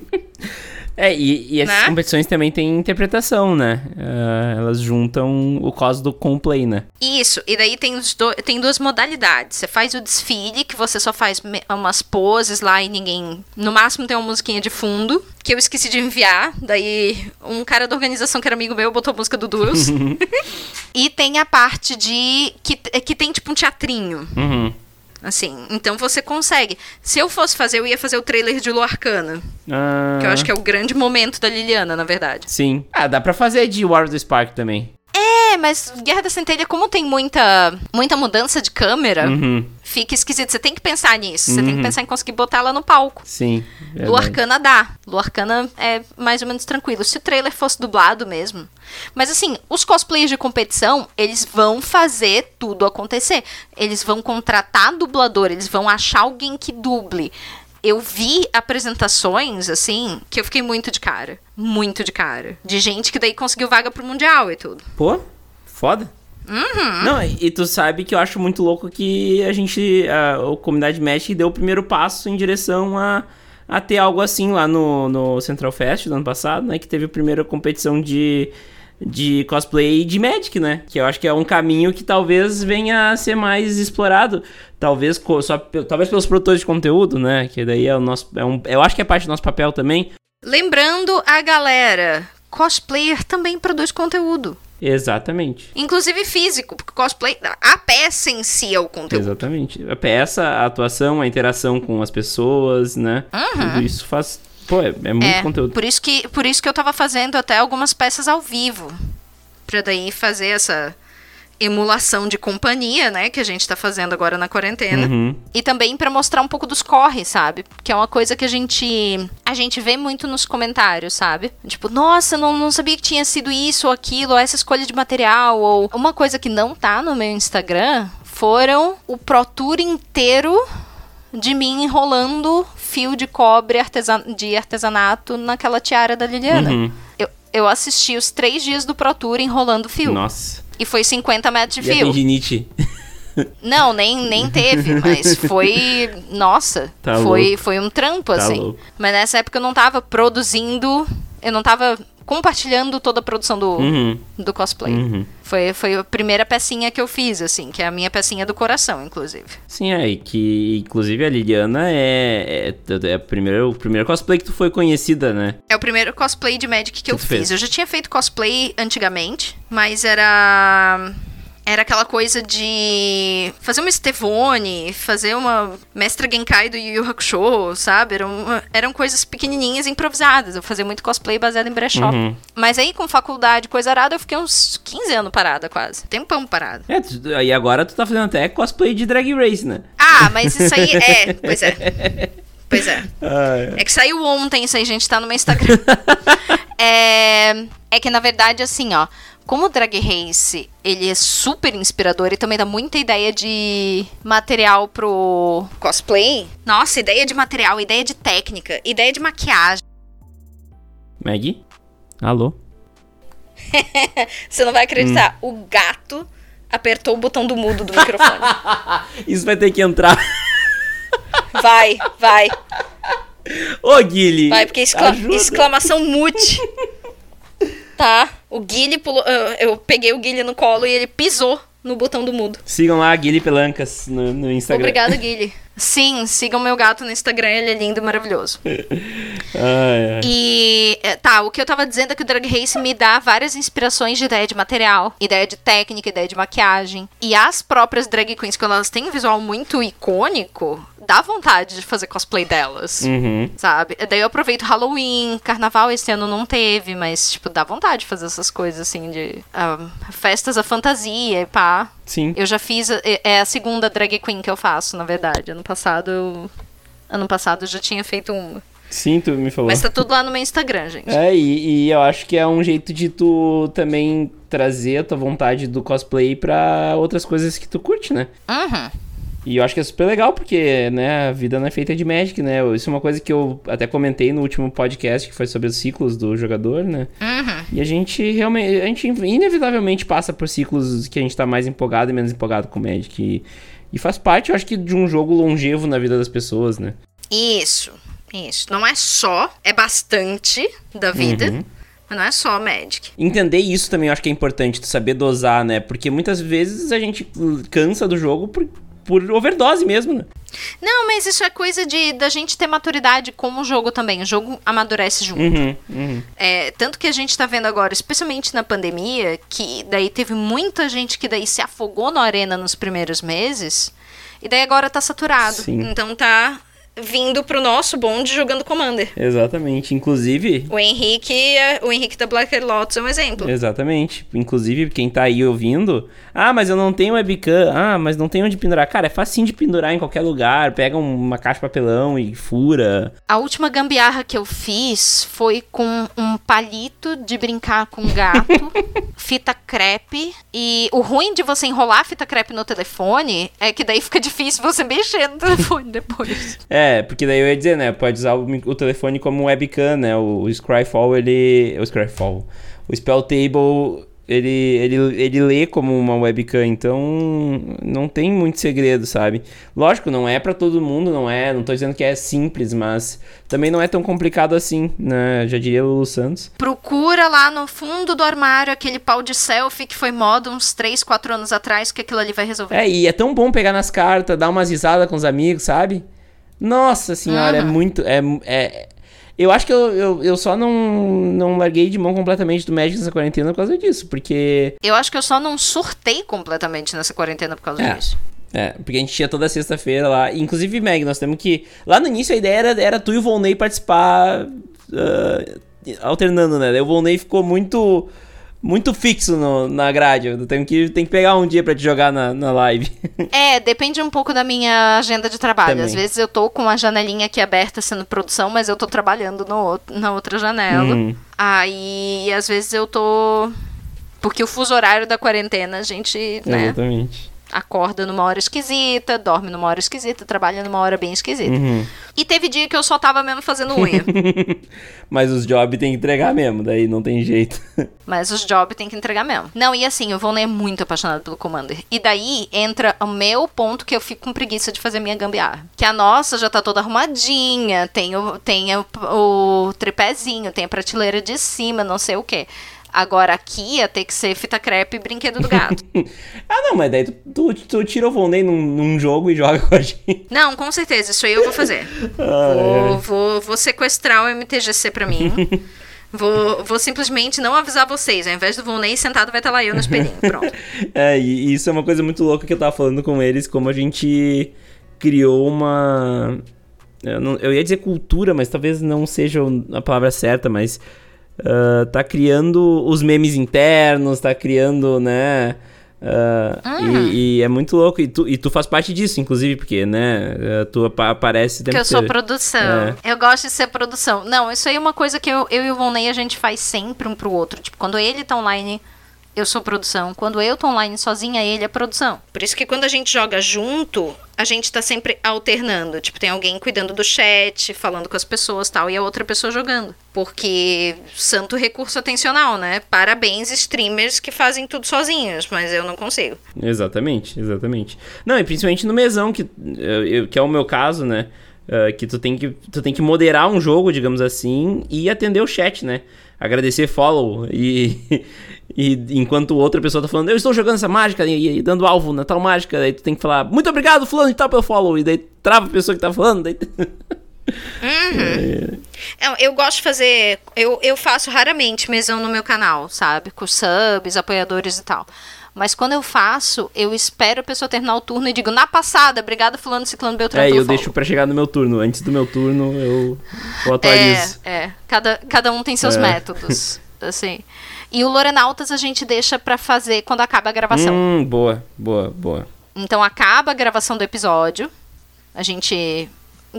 É, e, e essas Né? competições também têm interpretação, né? Ah, elas juntam o cosmo com o play, né? Isso, e daí tem, os do- tem duas modalidades. Você faz o desfile, que você só faz umas poses lá e ninguém. No máximo tem uma musiquinha de fundo, que eu esqueci de enviar. Daí um cara da organização que era amigo meu botou a música do Duels. e tem a parte de. Que, que tem tipo um teatrinho. Uhum. Assim, então você consegue. Se eu fosse fazer, eu ia fazer o trailer de Luarcana. Ah, Que eu acho que é o grande momento da Liliana, na verdade. Sim. Ah, dá pra fazer de War of the Spark também. É, mas Guerra da Centelha, como tem muita, muita mudança de câmera, Uhum. Fica esquisito. Você tem que pensar nisso. Você tem Uhum. que pensar em conseguir botar ela no palco. Sim. verdade. Lu Arcana dá. Lu Arcana é mais ou menos tranquilo. Se o trailer fosse dublado mesmo. Mas assim, os cosplayers de competição, eles vão fazer tudo acontecer. Eles vão contratar dublador, eles vão achar alguém que duble. Eu vi apresentações, assim, que eu fiquei muito de cara. Muito de cara. De gente que daí conseguiu vaga pro Mundial e tudo. Pô, foda. Uhum. Não, e tu sabe que eu acho muito louco que a gente, a, a comunidade Magic deu o primeiro passo em direção a, a ter algo assim lá no, no Central Fest do ano passado, né? Que teve a primeira competição de, de cosplay de Magic, né? Que eu acho que é um caminho que talvez venha a ser mais explorado. Talvez, só, talvez pelos produtores de conteúdo, né? Que daí é o nosso. É um, eu acho que é parte do nosso papel também. Lembrando a galera, cosplayer também produz conteúdo. Exatamente. Inclusive físico, porque cosplay, a peça em si é o conteúdo. Exatamente. A peça, a atuação, a interação com as pessoas, né? Tudo isso faz. Pô, é, é muito É, conteúdo. Por isso, que, por isso que eu tava fazendo até algumas peças ao vivo. Pra daí fazer essa emulação de companhia, né? Que a gente tá fazendo agora na quarentena. Uhum. E também pra mostrar um pouco dos corre, sabe? Que é uma coisa que a gente a gente vê muito nos comentários, sabe? Tipo, nossa, não, não sabia que tinha sido isso ou aquilo, ou essa escolha de material, ou uma coisa que não tá no meu Instagram foram o Pro Tour inteiro de mim enrolando fio de cobre artesan de artesanato naquela tiara da Liliana. Uhum. Eu, eu assisti os três dias do Pro Tour enrolando fio. Nossa. E foi 50 metros de fio. tendinite. Não, nem, nem teve, mas foi. Nossa, Tá foi, louco. foi um trampo, Tá assim. louco. Mas nessa época eu não tava produzindo. Eu não tava compartilhando toda a produção do, Uhum. do cosplay. Uhum. Foi, foi a primeira pecinha que eu fiz, assim, que é a minha pecinha do coração, inclusive. Sim, é, e que inclusive a Liliana é, é, é o, primeiro, o primeiro cosplay que tu foi conhecida, né? É o primeiro cosplay de Magic que, eu tu fiz. fez? Eu já tinha feito cosplay antigamente, mas era. Era aquela coisa de fazer uma Estevone, fazer uma Mestra Genkai do Yu Yu Hakusho, sabe? Eram, eram coisas pequenininhas improvisadas. Eu fazia muito cosplay baseado em brechó. Uhum. Mas aí, com faculdade, coisa arada, eu fiquei uns 15 anos parada quase. Tempão parada. É, tu, e agora tu tá fazendo até cosplay de Drag Race, né? Ah, mas isso aí é. Pois é. Pois é. Ah, É que saiu ontem, isso aí, gente, tá no meu Instagram. é, é que, na verdade, assim, ó. Como o Drag Race, ele é super inspirador e também dá muita ideia de material pro cosplay. Nossa, ideia de material, ideia de técnica, ideia de maquiagem. Maggie? Alô? Você não vai acreditar, o gato apertou o botão do mudo do microfone. Isso vai ter que entrar. Vai, vai, Ô, Guilherme! vai, porque excla- ajuda. exclamação mute. Tá, o Guilherme pulou. Eu, eu peguei o Guilherme no colo e ele pisou no botão do mudo. Sigam lá a Guilherme Pelancas no, no Instagram. Obrigada, Guilherme. Sim, sigam meu gato no Instagram, ele é lindo e maravilhoso. Ai, ai. E é, tá, o que eu tava dizendo é que o Drag Race me dá várias inspirações de ideia de material, ideia de técnica, ideia de maquiagem. E as próprias drag queens, quando elas têm um visual muito icônico, dá vontade de fazer cosplay delas. Uhum. Sabe? Daí eu aproveito Halloween, carnaval esse ano não teve, mas, tipo, dá vontade de fazer essas coisas assim, de ah, festas à fantasia e pá. Sim. Eu já fiz. É é a segunda drag queen que eu faço, na verdade. Ano passado eu. Ano passado eu já tinha feito uma. Sim, tu me falou. Mas tá tudo lá no meu Instagram, gente. É, e, e eu acho que é um jeito de tu também trazer a tua vontade do cosplay pra outras coisas que tu curte, né? Uhum. E eu acho que é super legal, porque, né, a vida não é feita de Magic, né? Isso é uma coisa que eu até comentei no último podcast, que foi sobre os ciclos do jogador, né? Uhum. E a gente realmente, a gente inevitavelmente passa por ciclos que a gente tá mais empolgado e menos empolgado com Magic. E, e faz parte, eu acho que, de um jogo longevo na vida das pessoas, né? Isso, isso. Não é só, é bastante da vida, Uhum. mas não é só Magic. Entender isso também eu acho que é importante, tu saber dosar, né? Porque muitas vezes a gente cansa do jogo por, por overdose mesmo, né? Não, mas isso é coisa de da gente ter maturidade com o jogo também. O jogo amadurece junto. Uhum, uhum. É, tanto que a gente tá vendo agora, especialmente na pandemia, que daí teve muita gente que daí se afogou na arena nos primeiros meses, e daí agora tá saturado. Sim. Então tá vindo pro nosso bonde jogando Commander. Exatamente. Inclusive, O Henrique, é- o Henrique da Black Lotus é um exemplo. Exatamente. Inclusive, quem tá aí ouvindo, ah, mas eu não tenho webcam, ah, mas não tem onde pendurar. Cara, é facinho de pendurar em qualquer lugar. Pega um- uma caixa de papelão e fura. A última gambiarra que eu fiz foi com um palito de brincar com gato, fita crepe. E o ruim de você enrolar a fita crepe no telefone é que daí fica difícil você mexer no telefone depois. É, porque daí eu ia dizer, né? Pode usar o, o telefone como webcam, né? O, o Scryfall, ele. O Scryfall. O Spell Table, ele, ele, ele lê como uma webcam, então não tem muito segredo, sabe? Lógico, não é pra todo mundo, não é. Não tô dizendo que é simples, mas também não é tão complicado assim, né? Já diria o Lulu Santos. Procura lá no fundo do armário aquele pau de selfie que foi moda uns 3, 4 anos atrás, que aquilo ali vai resolver. É, e é tão bom pegar nas cartas, dar umas risadas com os amigos, sabe? Nossa senhora, é muito. É, é, eu acho que eu, eu, eu só não, não larguei de mão completamente do Magic nessa quarentena por causa disso, porque. Eu acho que eu só não surtei completamente nessa quarentena por causa É. disso. É, porque a gente tinha toda sexta-feira lá. Inclusive, Meg, nós temos que. Lá no início a ideia era, era tu e o Volney participar ah, alternando, né? Daí o Volney ficou muito. Muito fixo no- na grade. Eu tenho que, tenho que pegar um dia pra te jogar na, na live. É, depende um pouco da minha agenda de trabalho. Também. Às vezes eu tô com a janelinha aqui aberta sendo produção, mas eu tô trabalhando no, na outra janela. Uhum. Aí, às vezes eu tô. Porque o fuso horário da quarentena, a gente, né, Exatamente. Acorda numa hora esquisita, dorme numa hora esquisita, trabalha numa hora bem esquisita. Uhum. E teve dia que eu só tava mesmo fazendo unha. Mas os jobs tem que entregar mesmo, daí não tem jeito. Mas os jobs tem que entregar mesmo. Não, e assim, o Volney é muito apaixonado pelo Commander. E daí entra o meu ponto que eu fico com preguiça de fazer minha gambiarra. Que a nossa já tá toda arrumadinha, tem o, tem o, o tripézinho, tem a prateleira de cima, não sei o quê. Agora aqui ia ter que ser fita crepe e brinquedo do gato. ah, não, mas daí tu, tu, tu tira o Volney num, num jogo e joga com a gente. não, com certeza, isso aí eu vou fazer. Vou, vou, vou sequestrar o MTGC pra mim. Vou, vou simplesmente não avisar vocês. Ao invés do Volney sentado, vai estar lá eu no espelhinho. Pronto. É, e isso é uma coisa muito louca que eu tava falando com eles, como a gente criou uma. Eu, não- eu ia dizer cultura, mas talvez não seja a palavra certa, mas. Ah, tá criando os memes internos, tá criando, né? ah, e, e é muito louco. E tu, e tu faz parte disso, inclusive, porque, né? ah, Tu apa- aparece o tempo Que eu sou produção. É. Eu gosto de ser produção. Não, isso aí é uma coisa que eu, eu e o Volney a gente faz sempre um pro outro. Tipo, quando ele tá online, eu sou produção. Quando eu tô online sozinha, ele é produção. Por isso que quando a gente joga junto, a gente tá sempre alternando. Tipo, tem alguém cuidando do chat, falando com as pessoas tal, e a outra pessoa jogando. Porque santo recurso atencional, né? Parabéns, streamers que fazem tudo sozinhos, mas eu não consigo. Exatamente, exatamente. Não, e principalmente no mesão, que, eu- eu- que é o meu caso, né? Uh, que tu tem que tu tem que moderar um jogo, digamos assim, e atender o chat, né? Agradecer follow e, e enquanto outra pessoa tá falando, eu estou jogando essa mágica e, e dando alvo na tal mágica, aí tu tem que falar, muito obrigado, fulano de tal pelo follow, e daí trava a pessoa que tá falando, daí... Uhum. É. Eu gosto de fazer. Eu, eu faço raramente mesão no meu canal, sabe? Com subs, apoiadores e tal. Mas quando eu faço, eu espero a pessoa terminar o turno e digo, na passada, obrigado fulano, ciclano, beltrano, É, eu follow. deixo pra chegar no meu turno. Antes do meu turno, eu, eu atualizo. É, é. Cada, cada um tem seus É. métodos, assim. E o Lorenautas a gente deixa pra fazer quando acaba a gravação. Hum, boa, boa, boa. Então acaba a gravação do episódio, a gente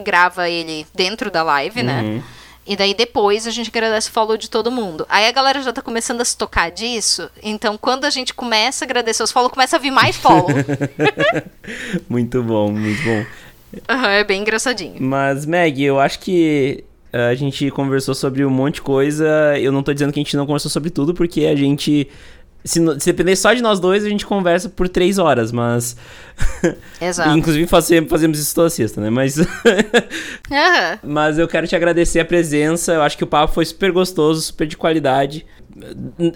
grava ele dentro da live, né? Uhum. E daí depois a gente agradece o follow de todo mundo. Aí a galera já tá começando a se tocar disso. Então quando a gente começa a agradecer os follow, começa a vir mais follow. muito bom, muito bom. Aham, é bem engraçadinho. Mas, Meg, eu acho que eh, a gente conversou sobre um monte de coisa. Eu não tô dizendo que a gente não conversou sobre tudo, porque a gente. Se, se depender só de nós dois, a gente conversa por três horas, mas. Exato. Inclusive fazemos isso toda sexta, né? Mas. Aham. Mas eu quero te agradecer a presença. Eu acho que o papo foi super gostoso, super de qualidade.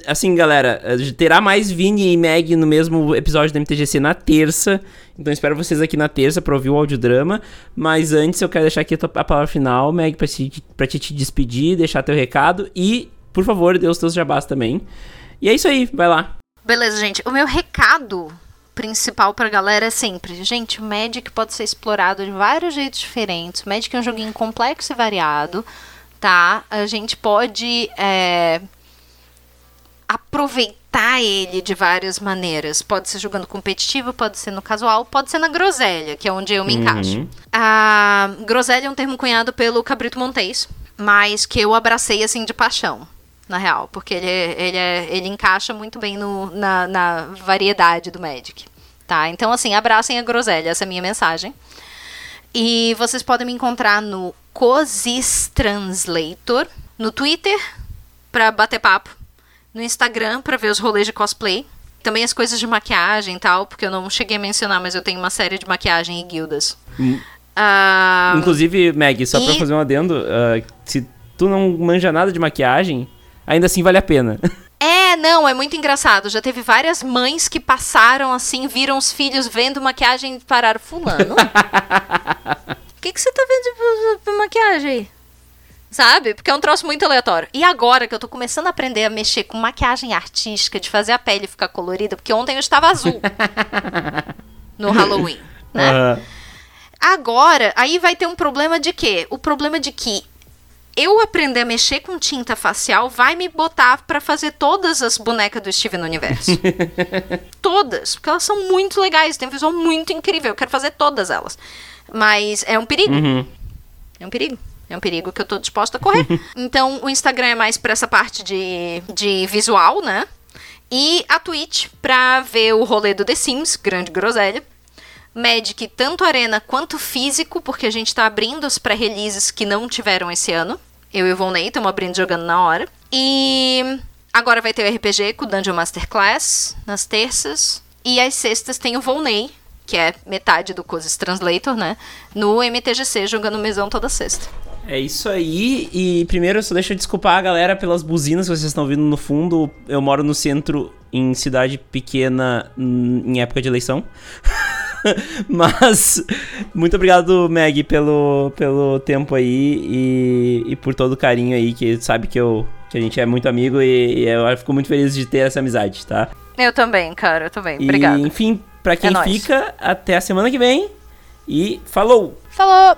Assim, galera, terá mais Vini e Meg no mesmo episódio da MTGC na terça. Então espero vocês aqui na terça pra ouvir o audiodrama. Mas antes eu quero deixar aqui a palavra final, Meg, pra, te, pra te, te despedir, deixar teu recado. E, por favor, dê os teus jabás também. E é isso aí, vai lá. Beleza, gente. O meu recado principal pra galera é sempre, gente, o Magic pode ser explorado de vários jeitos diferentes. O Magic é um joguinho complexo e variado, tá? A gente pode é, aproveitar ele de várias maneiras. Pode ser jogando competitivo, pode ser no casual, pode ser na groselha, que é onde eu me encaixo. Uhum. A groselha é um termo cunhado pelo Cabrito Montes, mas que eu abracei assim de paixão, na real, porque ele, ele, é- ele encaixa muito bem no- na, na variedade do Magic. Tá? Então, assim, abracem a groselha, essa é a minha mensagem. E vocês podem me encontrar no Cosis Translator, no Twitter pra bater papo, no Instagram pra ver os rolês de cosplay, também as coisas de maquiagem e tal, porque eu não cheguei a mencionar, mas eu tenho uma série de maquiagem e guildas. Hum. Ah, Inclusive, Meg, só pra e- fazer um adendo, ah, se tu não manja nada de maquiagem, ainda assim vale a pena. É, não, é muito engraçado. Já teve várias mães que passaram assim, viram os filhos vendo maquiagem e pararam. Fulano, o que, que você tá vendo de, de maquiagem aí? Sabe? Porque é um troço muito aleatório. E agora que eu tô começando a aprender a mexer com maquiagem artística, de fazer a pele ficar colorida, porque ontem eu estava azul no Halloween, né? Ah, Agora, aí vai ter um problema de quê? O problema de que eu aprender a mexer com tinta facial vai me botar pra fazer todas as bonecas do Steven no universo. todas, porque elas são muito legais, tem um visual muito incrível, eu quero fazer todas elas. Mas é um perigo. uhum. É um perigo. É um perigo que eu tô disposta a correr. então, o Instagram é mais pra essa parte de, de visual, né? E a Twitch pra ver o rolê do The Sims, grande groselha. Magic, tanto arena quanto físico, porque a gente tá abrindo os pré-releases que não tiveram esse ano. Eu e o Volney estamos abrindo jogando na hora. E agora vai ter o RPG com o Dungeon Masterclass nas terças. E às sextas tem o Volney, que é metade do Cosis Translator, né? No MTGC, jogando mesão toda sexta. É isso aí. E primeiro, só deixa eu desculpar a galera pelas buzinas que vocês estão ouvindo no fundo. Eu moro no centro, em cidade pequena, em época de eleição. Mas, muito obrigado, Meg, pelo, pelo tempo aí e, e por todo o carinho aí, que sabe que, eu, que a gente é muito amigo e, e eu fico muito feliz de ter essa amizade, tá? Eu também, cara, eu também. Obrigada. enfim, pra quem É nóis. fica, até a semana que vem. E falou! Falou!